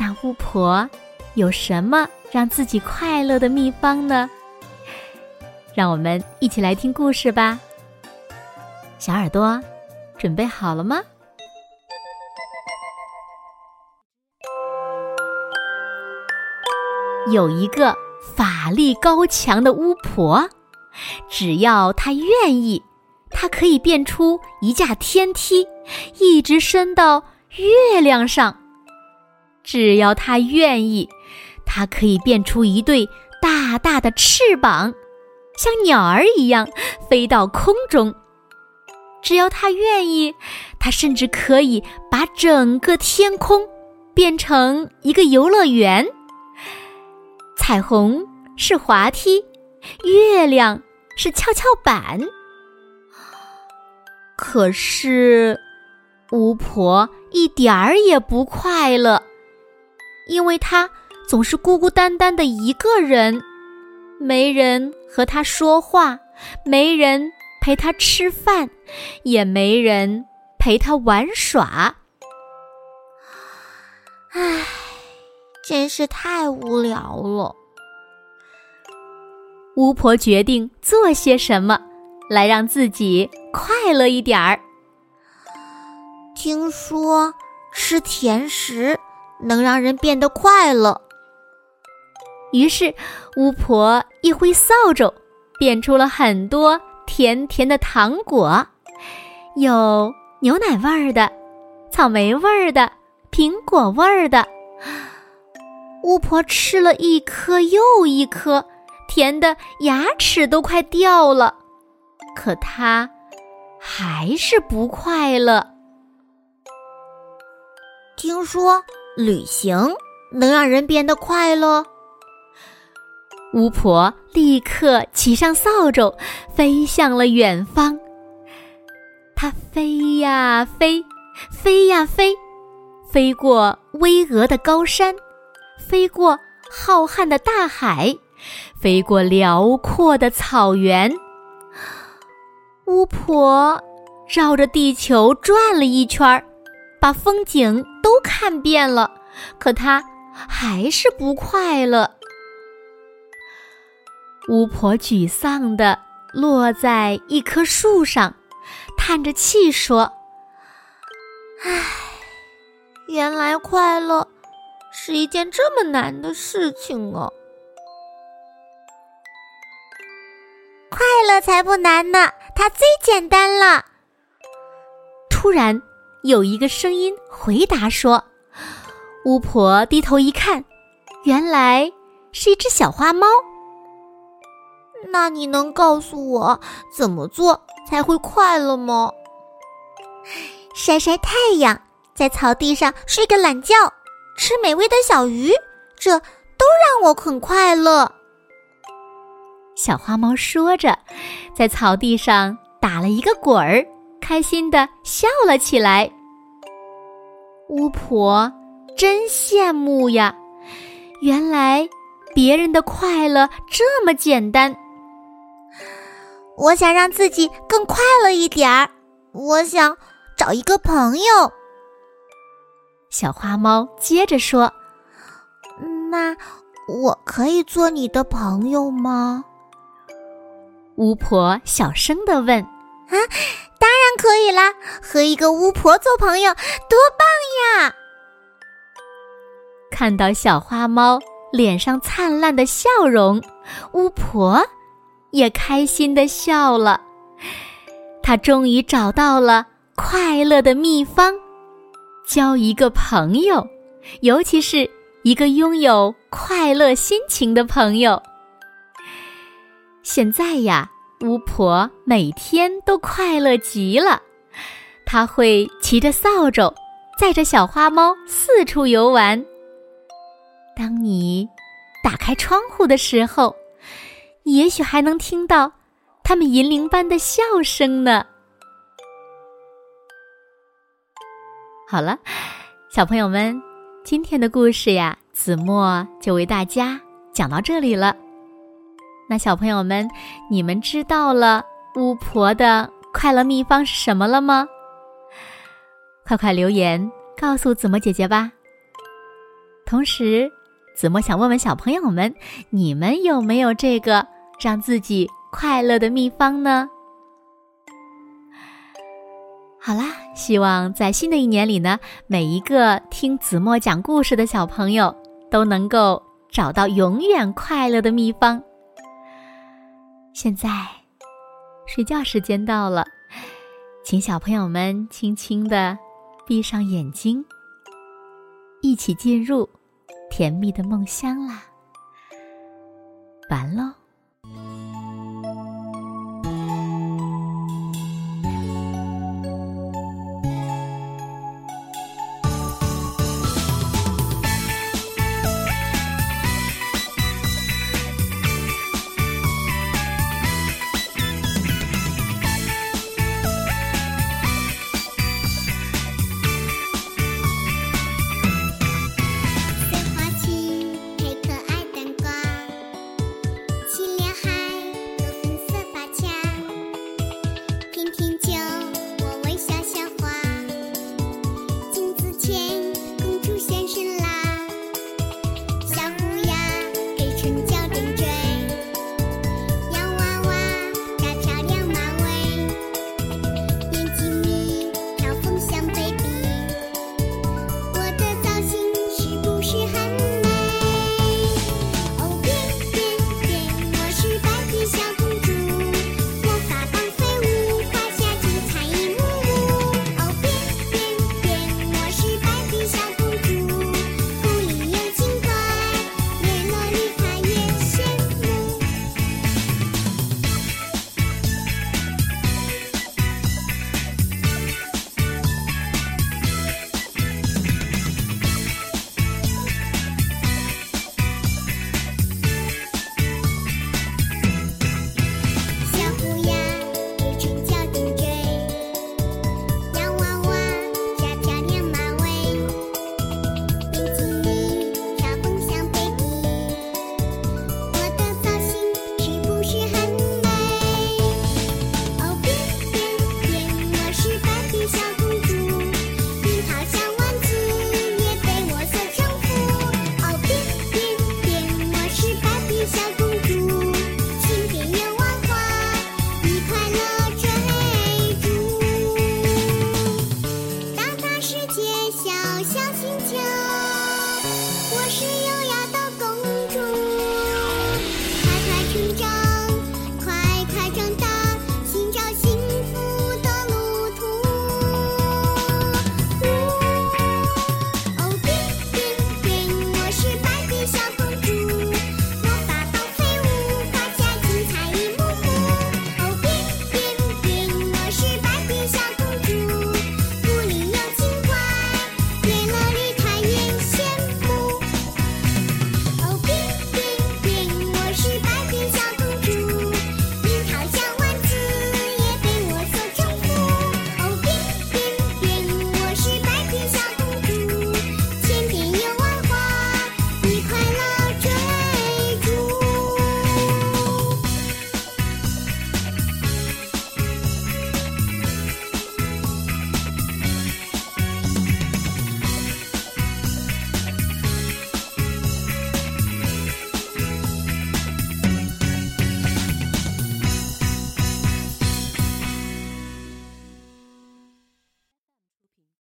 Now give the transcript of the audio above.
那巫婆有什么让自己快乐的秘方呢？让我们一起来听故事吧。小耳朵，准备好了吗？有一个法力高强的巫婆，只要她愿意，她可以变出一架天梯，一直伸到月亮上。只要她愿意，她可以变出一对大大的翅膀，像鸟儿一样飞到空中。只要她愿意，她甚至可以把整个天空变成一个游乐园。彩虹是滑梯，月亮是跷跷板。可是，巫婆一点儿也不快乐。因为他总是孤孤单单的一个人，没人和他说话，没人陪他吃饭，也没人陪他玩耍。唉，真是太无聊了。巫婆决定做些什么，来让自己快乐一点儿。听说吃甜食。能让人变得快乐。于是，巫婆一挥扫帚，变出了很多甜甜的糖果，有牛奶味儿的、草莓味儿的、苹果味儿的。巫婆吃了一颗又一颗，甜的牙齿都快掉了。可她还是不快乐。听说。旅行能让人变得快乐。巫婆立刻骑上扫帚，飞向了远方。她飞呀飞，飞呀飞，飞过巍峨的高山，飞过浩瀚的大海，飞过辽阔的草原。巫婆绕着地球转了一圈儿。把风景看遍了，可他还是不快乐。巫婆沮丧地落在一棵树上，叹着气说：“唉，原来快乐是一件这么难的事情啊！快乐才不难呢，它最简单了。”突然。有一个声音回答说：“巫婆低头一看，原来是一只小花猫。那你能告诉我怎么做才会快乐吗？晒晒太阳，在草地上睡个懒觉，吃美味的小鱼，这都让我很快乐。”小花猫说着，在草地上打了一个滚儿。开心的笑了起来。巫婆真羡慕呀！原来别人的快乐这么简单。我想让自己更快乐一点儿。我想找一个朋友。小花猫接着说：“那我可以做你的朋友吗？”巫婆小声的问：“啊？”和一个巫婆做朋友多棒呀！看到小花猫脸上灿烂的笑容，巫婆也开心的笑了。她终于找到了快乐的秘方：交一个朋友，尤其是一个拥有快乐心情的朋友。现在呀。巫婆每天都快乐极了，她会骑着扫帚，载着小花猫四处游玩。当你打开窗户的时候，你也许还能听到他们银铃般的笑声呢。好了，小朋友们，今天的故事呀，子墨就为大家讲到这里了。那小朋友们，你们知道了巫婆的快乐秘方是什么了吗？快快留言告诉子墨姐姐吧。同时，子墨想问问小朋友们，你们有没有这个让自己快乐的秘方呢？好啦，希望在新的一年里呢，每一个听子墨讲故事的小朋友都能够找到永远快乐的秘方。现在，睡觉时间到了，请小朋友们轻轻的闭上眼睛，一起进入甜蜜的梦乡啦。完喽。